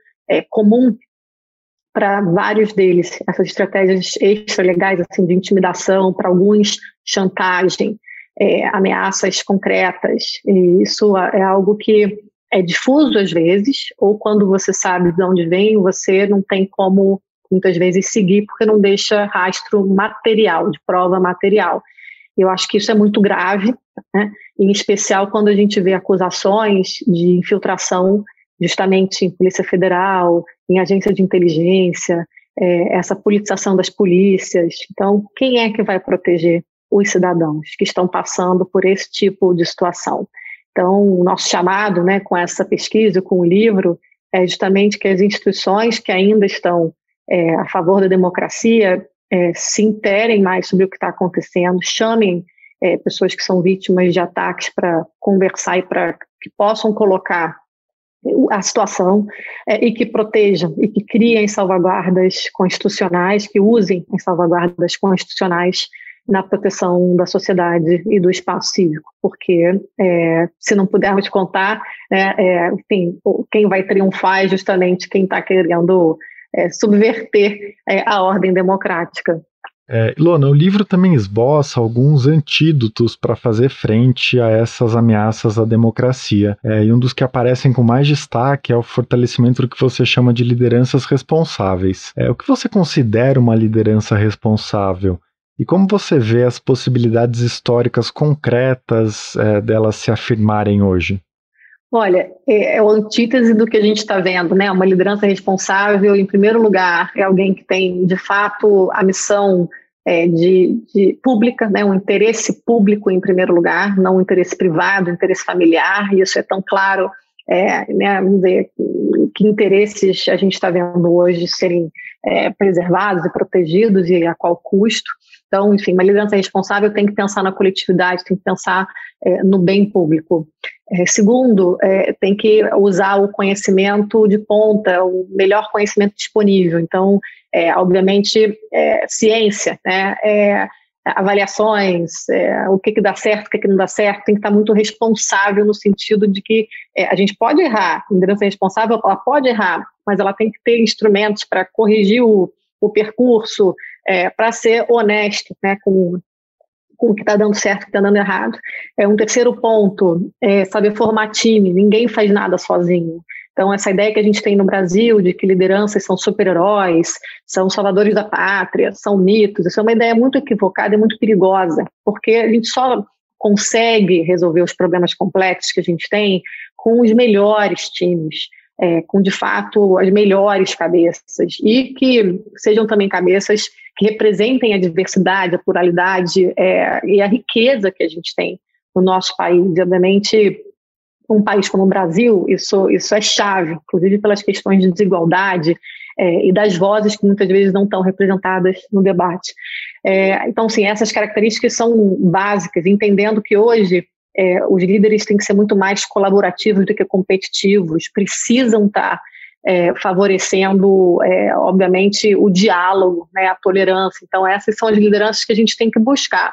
comum para vários deles, essas estratégias extra-legais assim, de intimidação, para alguns chantagem, é, ameaças concretas. E isso é algo que é difuso às vezes, ou quando você sabe de onde vem, você não tem como muitas vezes seguir porque não deixa rastro material, de prova material. Eu acho que isso é muito grave, né? em especial quando a gente vê acusações de infiltração justamente em Polícia Federal, em agência de inteligência, é, essa politização das polícias. Então, quem é que vai proteger os cidadãos que estão passando por esse tipo de situação? Então, o nosso chamado né, com essa pesquisa, com o livro, é justamente que as instituições que ainda estão é, a favor da democracia é, se interem mais sobre o que está acontecendo, chamem é, pessoas que são vítimas de ataques para conversar e para que possam colocar a situação é, e que protejam e que criem salvaguardas constitucionais, que usem as salvaguardas constitucionais na proteção da sociedade e do espaço cívico, porque é, se não pudermos contar, né, é, enfim, quem vai triunfar é justamente quem está querendo é, subverter é, a ordem democrática. É, o livro também esboça alguns antídotos para fazer frente a essas ameaças à democracia. É, e um dos que aparecem com mais destaque é o fortalecimento do que você chama de lideranças responsáveis. É, o que você considera uma liderança responsável? E como você vê as possibilidades históricas concretas é, delas se afirmarem hoje? Olha, é, é o antítese do que a gente está vendo, né? Uma liderança responsável, em primeiro lugar, é alguém que tem, de fato, a missão é, de, de, pública, né? Um interesse público em primeiro lugar, não um interesse privado, um interesse familiar. E isso é tão claro, é, né? Dizer, que interesses a gente está vendo hoje serem é, preservados e protegidos e a qual custo. Então, enfim, uma liderança responsável tem que pensar na coletividade, tem que pensar é, no bem público. É, segundo, é, tem que usar o conhecimento de ponta, o melhor conhecimento disponível. Então, é, obviamente, é, ciência, né? É, avaliações, o que, que dá certo, o que, que não dá certo, tem que estar muito responsável no sentido de que a gente pode errar, a liderança responsável ela pode errar, mas ela tem que ter instrumentos para corrigir o, o percurso, é, para ser honesto né, com, com o que está dando certo, o que está dando errado. É, um terceiro ponto é saber formar time, ninguém faz nada sozinho. Então, essa ideia que a gente tem no Brasil de que lideranças são super-heróis, são salvadores da pátria, são mitos, isso é uma ideia muito equivocada e muito perigosa, porque a gente só consegue resolver os problemas complexos que a gente tem com os melhores times, é, com de fato as melhores cabeças e que sejam também cabeças que representem a diversidade, a pluralidade é, e a riqueza que a gente tem no nosso país. Obviamente, um país como o Brasil, isso, isso é chave, inclusive pelas questões de desigualdade é, e das vozes que muitas vezes não estão representadas no debate. É, então, sim, essas características são básicas, entendendo que hoje é, os líderes têm que ser muito mais colaborativos do que competitivos, precisam estar é, favorecendo, é, obviamente, o diálogo, né, a tolerância. Então, essas são as lideranças que a gente tem que buscar.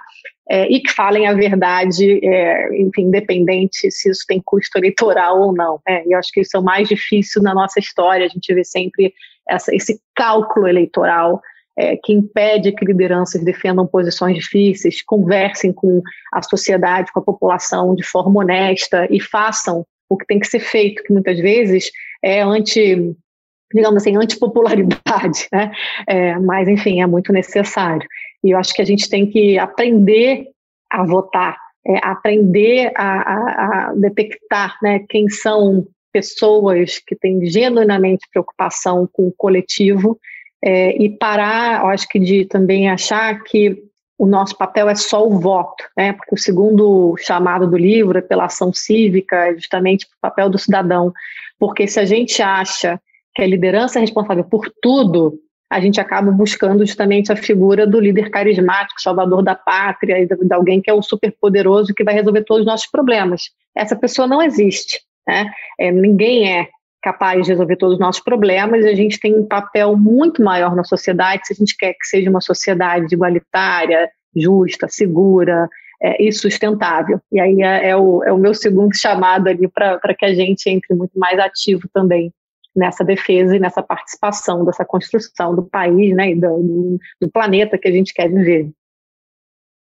É, e que falem a verdade, é, enfim, independente se isso tem custo eleitoral ou não. Né? E eu acho que isso é o mais difícil na nossa história, a gente vê sempre essa, esse cálculo eleitoral é, que impede que lideranças defendam posições difíceis, conversem com a sociedade, com a população de forma honesta e façam o que tem que ser feito, que muitas vezes é anti, digamos assim, antipopularidade, né? É, mas, enfim, é muito necessário. E eu acho que a gente tem que aprender a votar, é, aprender a, a, a detectar né, quem são pessoas que têm genuinamente preocupação com o coletivo é, e parar, eu acho que de também achar que o nosso papel é só o voto, né? Porque o segundo chamado do livro é pela ação cívica, é justamente o papel do cidadão. Porque se a gente acha que a liderança é responsável por tudo, a gente acaba buscando justamente a figura do líder carismático, salvador da pátria, de alguém que é o super poderoso que vai resolver todos os nossos problemas. Essa pessoa não existe. Né? É, ninguém é capaz de resolver todos os nossos problemas, a gente tem um papel muito maior na sociedade se a gente quer que seja uma sociedade igualitária, justa, segura é, e sustentável. E aí é, é, o, é o meu segundo chamado ali para que a gente entre muito mais ativo também nessa defesa e nessa participação dessa construção do país né, e do, do planeta que a gente quer viver.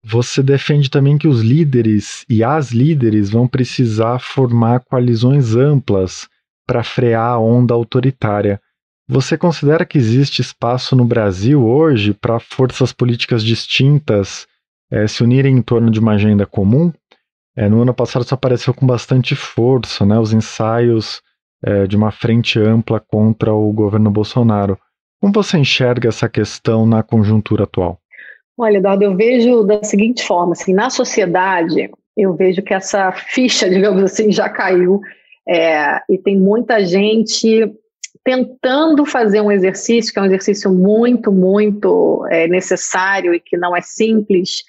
Você defende também que os líderes e as líderes vão precisar formar coalizões amplas para frear a onda autoritária. Você considera que existe espaço no Brasil hoje para forças políticas distintas é, se unirem em torno de uma agenda comum? É, no ano passado isso apareceu com bastante força, né, os ensaios é, de uma frente ampla contra o governo Bolsonaro. Como você enxerga essa questão na conjuntura atual? Olha, Eduardo, eu vejo da seguinte forma: assim, na sociedade, eu vejo que essa ficha, digamos assim, já caiu é, e tem muita gente tentando fazer um exercício, que é um exercício muito, muito é, necessário e que não é simples,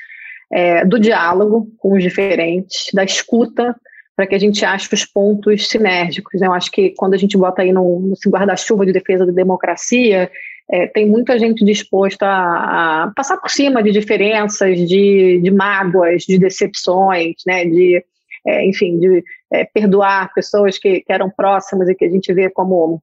é, do diálogo com os diferentes, da escuta, para que a gente ache os pontos sinérgicos. Né? Eu acho que quando a gente bota aí no, no guarda-chuva de defesa da democracia, é, tem muita gente disposta a, a, passar por cima de diferenças, de, de mágoas, de decepções, né? de é, enfim, de é, perdoar pessoas que, que, eram próximas e que a gente vê como,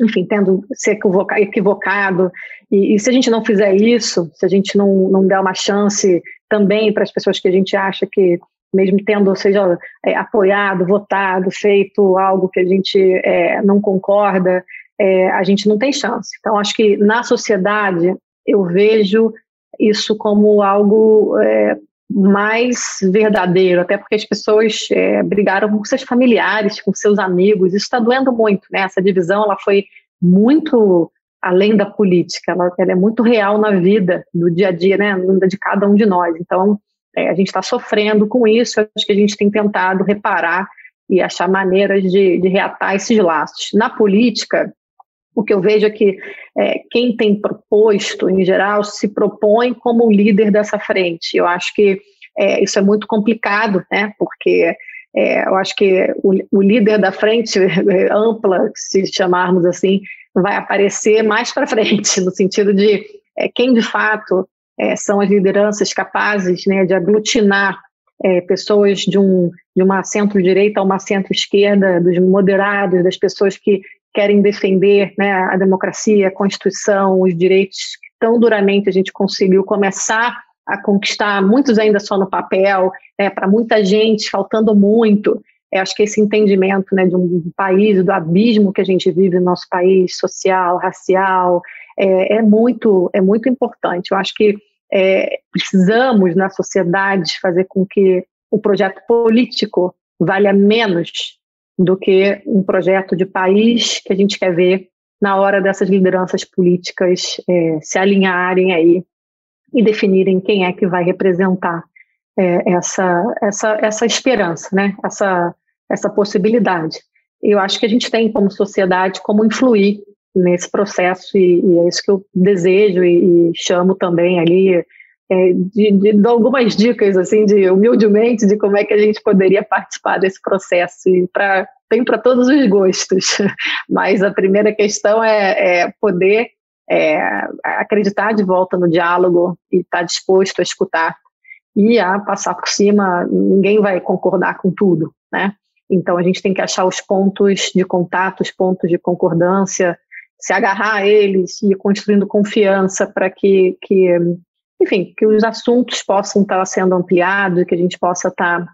enfim, tendo se equivocado. E, e, se a gente não fizer isso, se a gente não, não der uma chance também para as pessoas que a gente acha que, mesmo tendo, seja é, apoiado, votado, feito algo que a gente é, não concorda, é, a gente não tem chance. Então, acho que na sociedade eu vejo isso como algo é, mais verdadeiro, até porque as pessoas é, brigaram com seus familiares, com seus amigos, isso está doendo muito, né? Essa divisão ela foi muito além da política, ela, ela, é muito real na vida, do dia a dia, né? Na vida de cada um de nós. Então, é, a gente está sofrendo com isso, acho que a gente tem tentado reparar e achar maneiras de, de reatar esses laços. Na política, o que eu vejo é que é, quem tem proposto, em geral, se propõe como líder dessa frente. Eu acho que é, isso é muito complicado, né? Porque é, eu acho que o, o, líder da frente ampla, se chamarmos assim, vai aparecer mais para frente, no sentido de é, quem de fato é, são as lideranças capazes né, de aglutinar é, pessoas de, um, de uma centro-direita a uma centro-esquerda, dos moderados, das pessoas que querem defender né, a democracia, a Constituição, os direitos tão duramente a gente conseguiu começar a conquistar, muitos ainda só no papel, né, para muita gente faltando muito. Eu acho que esse entendimento né, de um país, do abismo que a gente vive no nosso país, social, racial, é, é muito, é muito importante. Eu acho que é, precisamos, na sociedade, fazer com que o projeto político valha menos do que um projeto de país que a gente quer ver na hora dessas lideranças políticas é, se alinharem aí e definirem quem é que vai representar é, essa, essa, essa esperança, né? essa, essa possibilidade. Eu acho que a gente tem como sociedade como influir nesse processo e, e é isso que eu desejo e, e chamo também ali é, de, de, de, algumas dicas assim de humildemente de como é que a gente poderia participar desse processo e para tem para todos os gostos. Mas a primeira questão é, é poder é, acreditar de volta no diálogo e estar tá disposto a escutar. E a passar por cima ninguém vai concordar com tudo né? Então a gente tem que achar os pontos de contato os pontos de concordância se agarrar a eles e ir construindo confiança para que, que, enfim, que os assuntos possam estar sendo ampliados, que a gente possa estar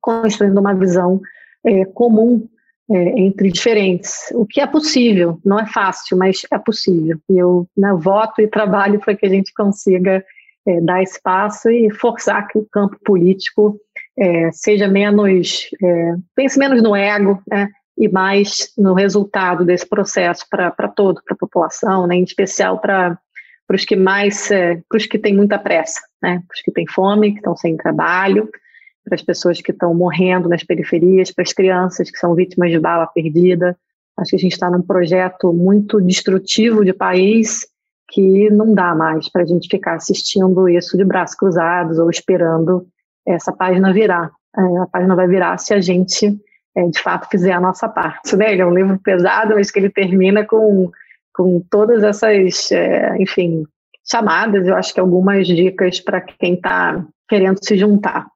construindo uma visão é, comum é, entre diferentes, o que é possível, não é fácil, mas é possível. E eu né, voto e trabalho para que a gente consiga é, dar espaço e forçar que o campo político é, seja menos, é, pense menos no ego, né, e mais no resultado desse processo para todo, para a população, né, em especial para os que mais, é, para os que têm muita pressa, né, para os que têm fome, que estão sem trabalho, para as pessoas que estão morrendo nas periferias, para as crianças que são vítimas de bala perdida. Acho que a gente está num projeto muito destrutivo de país que não dá mais para a gente ficar assistindo isso de braços cruzados ou esperando essa página virar. É, a página vai virar se a gente é, de fato fizer a nossa parte. Né? Ele é um livro pesado, mas que ele termina com, com todas essas, é, enfim, chamadas, eu acho que algumas dicas para quem está querendo se juntar.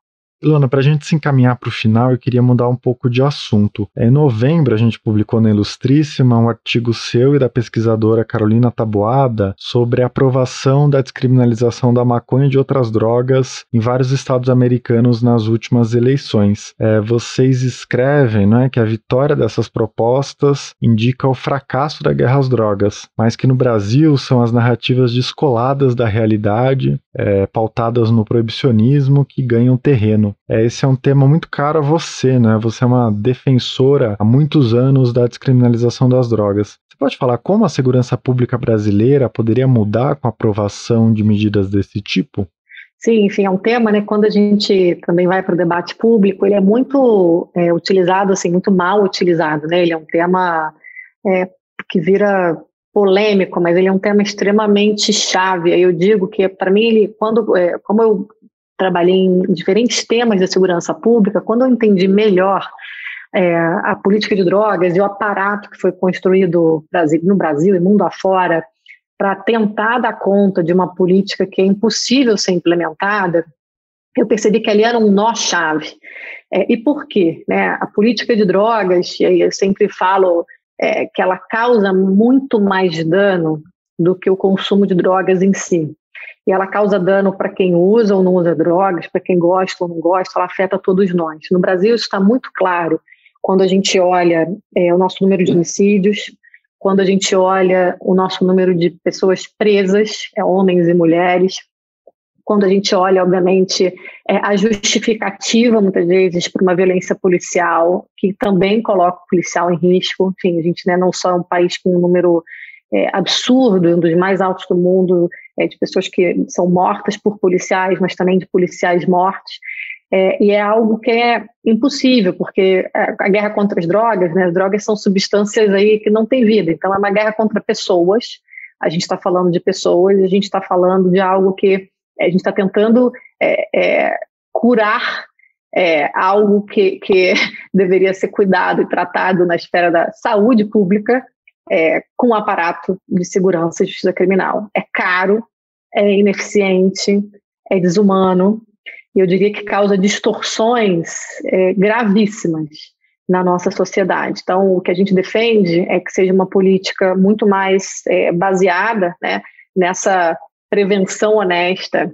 Ilona, para a gente se encaminhar para o final, eu queria mudar um pouco de assunto. Em novembro, a gente publicou na Ilustríssima um artigo seu e da pesquisadora Carolina Taboada sobre a aprovação da descriminalização da maconha e de outras drogas em vários estados americanos nas últimas eleições. É, vocês escrevem né, que a vitória dessas propostas indica o fracasso da guerra às drogas, mas que no Brasil são as narrativas descoladas da realidade, é, pautadas no proibicionismo, que ganham terreno. É, esse é um tema muito caro a você, né? Você é uma defensora há muitos anos da descriminalização das drogas. Você pode falar como a segurança pública brasileira poderia mudar com a aprovação de medidas desse tipo? Sim, enfim, é um tema, né? Quando a gente também vai para o debate público, ele é muito é, utilizado, assim, muito mal utilizado, né? Ele é um tema é, que vira polêmico, mas ele é um tema extremamente chave. Eu digo que, para mim, ele, quando, é, como eu trabalhei em diferentes temas de segurança pública, quando eu entendi melhor é, a política de drogas e o aparato que foi construído no Brasil e mundo afora para tentar dar conta de uma política que é impossível ser implementada, eu percebi que ali era um nó-chave. É, e por quê? Né? A política de drogas, eu sempre falo é, que ela causa muito mais dano do que o consumo de drogas em si e ela causa dano para quem usa ou não usa drogas, para quem gosta ou não gosta, ela afeta todos nós. No Brasil isso está muito claro quando a gente olha é, o nosso número de homicídios, quando a gente olha o nosso número de pessoas presas, é, homens e mulheres, quando a gente olha, obviamente, é, a justificativa, muitas vezes, para uma violência policial, que também coloca o policial em risco. Enfim, a gente né, não só é um país com um número é, absurdo, um dos mais altos do mundo, é, de pessoas que são mortas por policiais, mas também de policiais mortos. É, e é algo que é impossível, porque a guerra contra as drogas, né, as drogas são substâncias aí que não têm vida, então é uma guerra contra pessoas, a gente está falando de pessoas, a gente está falando de algo que a gente está tentando é, é, curar é, algo que, que deveria ser cuidado e tratado na esfera da saúde pública, é, com o aparato de segurança e justiça criminal. É caro, é ineficiente, é desumano, e eu diria que causa distorções é, gravíssimas na nossa sociedade. Então, o que a gente defende é que seja uma política muito mais é, baseada né, nessa prevenção honesta,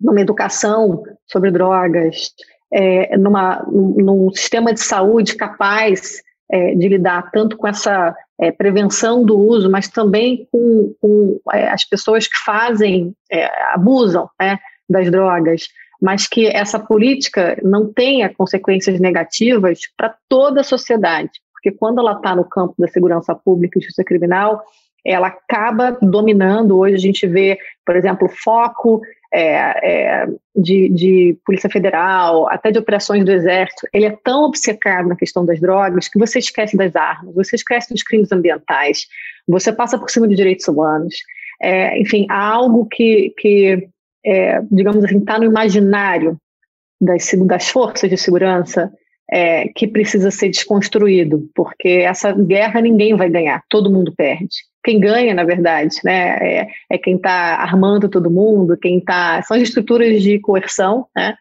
numa educação sobre drogas, é, numa, num sistema de saúde capaz é, de lidar tanto com essa é, prevenção do uso, mas também com, com é, as pessoas que fazem, é, abusam né, das drogas, mas que essa política não tenha consequências negativas para toda a sociedade, porque quando ela está no campo da segurança pública e justiça criminal, ela acaba dominando. Hoje a gente vê, por exemplo, foco é, é, de, de, Polícia Federal, até de operações do Exército, ele é tão obcecado na questão das drogas que você esquece das armas, você esquece dos crimes ambientais, você passa por cima de direitos humanos. É, enfim, há algo que, que é, digamos assim, está no imaginário das, das forças de segurança é, que precisa ser desconstruído, porque essa guerra ninguém vai ganhar, todo mundo perde. Quem ganha, na verdade, né, é, é quem está armando todo mundo, quem está. São as estruturas de coerção, né,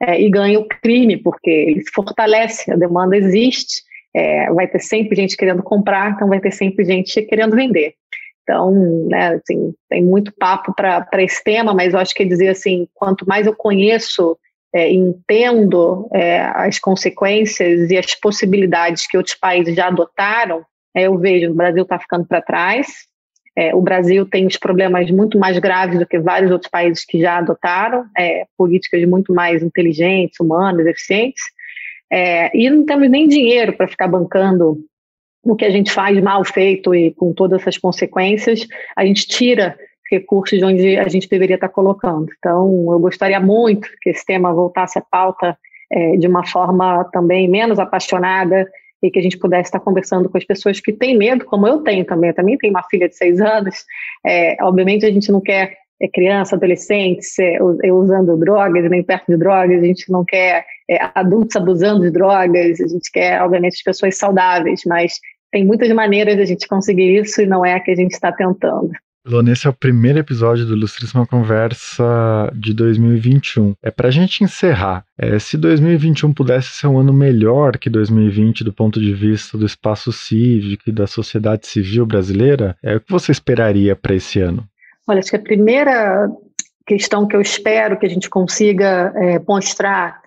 é, e ganha o crime, porque ele se fortalece, a demanda existe, é, vai ter sempre gente querendo comprar, então vai ter sempre gente querendo vender. Então, né, assim, tem muito papo para esse tema, mas eu acho que dizer assim, quanto mais eu conheço é, entendo é, as consequências e as possibilidades que outros países já adotaram, é, eu vejo o Brasil está ficando para trás. É, o Brasil tem os problemas muito mais graves do que vários outros países que já adotaram é, políticas muito mais inteligentes, humanas, eficientes. É, e não temos nem dinheiro para ficar bancando o que a gente faz mal feito e com todas essas consequências. A gente tira recursos onde a gente deveria estar colocando. Então, eu gostaria muito que esse tema voltasse à pauta é, de uma forma também menos apaixonada e que a gente pudesse estar conversando com as pessoas que têm medo, como eu tenho também. Eu também tenho uma filha de seis anos. É, obviamente, a gente não quer é, criança, adolescentes é, usando drogas, nem perto de drogas. A gente não quer é, adultos abusando de drogas. A gente quer, obviamente, as pessoas saudáveis, mas tem muitas maneiras de a gente conseguir isso e não é a que a gente está tentando. Luana, esse é o primeiro episódio do Ilustríssima Conversa de 2021. É para a gente encerrar. É, se 2021 pudesse ser um ano melhor que 2020 do ponto de vista do espaço cívico e da sociedade civil brasileira, é, o que você esperaria para esse ano? Olha, acho que a primeira questão que eu espero que a gente consiga é, mostrar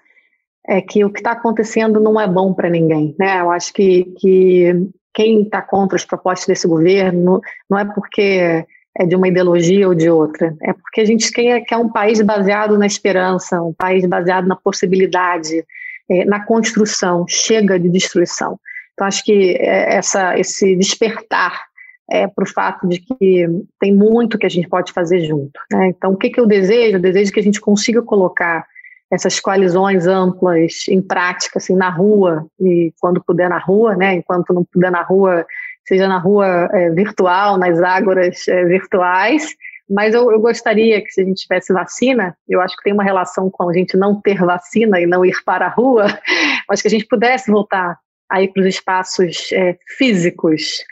é que o que está acontecendo não é bom para ninguém. Né? Eu acho que, que quem está contra as propostas desse governo não é porque é de uma ideologia ou de outra. É porque a gente quer, quer um país baseado na esperança, um país baseado na possibilidade, é, na construção, chega de destruição. Então, acho que é, essa, esse despertar é para o fato de que tem muito que a gente pode fazer junto. Né? Então, o que, que eu desejo? Eu desejo que a gente consiga colocar essas coalizões amplas em prática, assim, na rua, e quando puder na rua, né? enquanto não puder na rua, seja na rua é, virtual, nas ágoras é, virtuais, mas eu, eu, gostaria que se a gente tivesse vacina, eu acho que tem uma relação com a gente não ter vacina e não ir para a rua, mas que a gente pudesse voltar aí para os espaços é, físicos,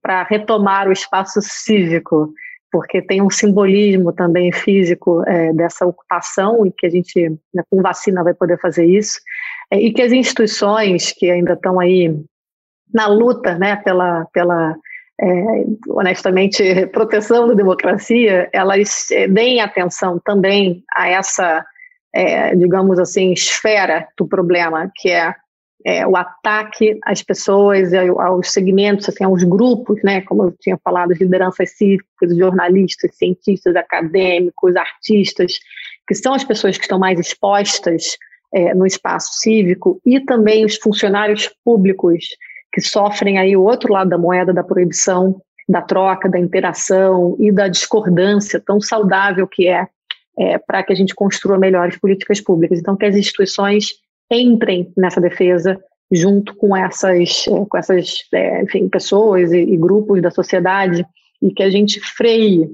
para retomar o espaço cívico, porque tem um simbolismo também físico é, dessa ocupação e que a gente, né, com vacina, vai poder fazer isso, é, e que as instituições que ainda estão aí na luta né, pela, pela é, honestamente, proteção da democracia, elas é, deem atenção também a essa, é, digamos assim, esfera do problema, que é, é, o ataque às pessoas, aos segmentos, assim, aos grupos, né, como eu tinha falado, lideranças cívicas, jornalistas, cientistas, acadêmicos, artistas, que são as pessoas que estão mais expostas é, no espaço cívico, e também os funcionários públicos, que sofrem aí o outro lado da moeda da proibição, da troca, da interação e da discordância tão saudável que é, é para que a gente construa melhores políticas públicas. Então, que as instituições entrem nessa defesa junto com essas, é, com essas é, enfim, pessoas e, e grupos da sociedade e que a gente freie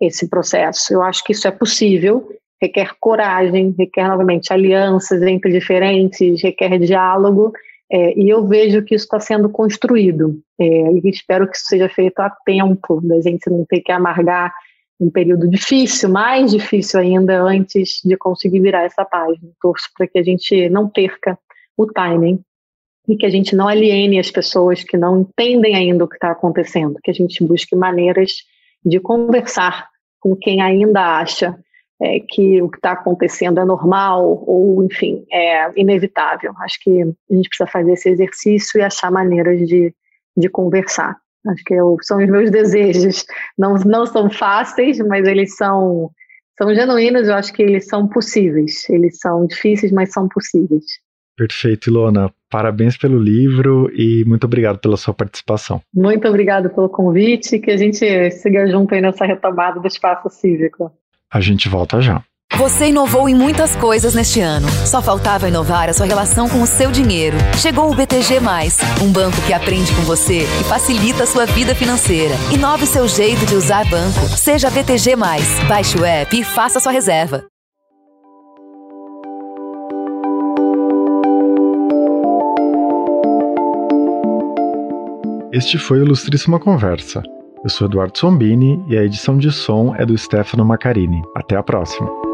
esse processo. Eu acho que isso é possível, requer coragem, requer novamente alianças entre diferentes, requer diálogo é, e eu vejo que isso está sendo construído. É, e espero que isso seja feito a tempo, da gente não ter que amargar um período difícil, mais difícil ainda, antes de conseguir virar essa página. Torço para que a gente não perca o timing e que a gente não aliene as pessoas que não entendem ainda o que está acontecendo, que a gente busque maneiras de conversar com quem ainda acha é, que o que está acontecendo é normal ou, enfim, é inevitável. Acho que a gente precisa fazer esse exercício e achar maneiras de, de conversar. Acho que eu, são os meus desejos. Não, não são fáceis, mas eles são, são genuínos. Eu acho que eles são possíveis. Eles são difíceis, mas são possíveis. Perfeito, Ilona. Parabéns pelo livro e muito obrigado pela sua participação. Muito obrigado pelo convite. Que a gente siga junto aí nessa retomada do espaço cívico. A gente volta já. Você inovou em muitas coisas neste ano. Só faltava inovar a sua relação com o seu dinheiro. Chegou o BTG, um banco que aprende com você e facilita a sua vida financeira. Inove seu jeito de usar banco. Seja BTG. Baixe o app e faça sua reserva. Este foi o Ilustríssima Conversa. Eu sou Eduardo Sombini e a edição de som é do Stefano Macarini. Até a próxima!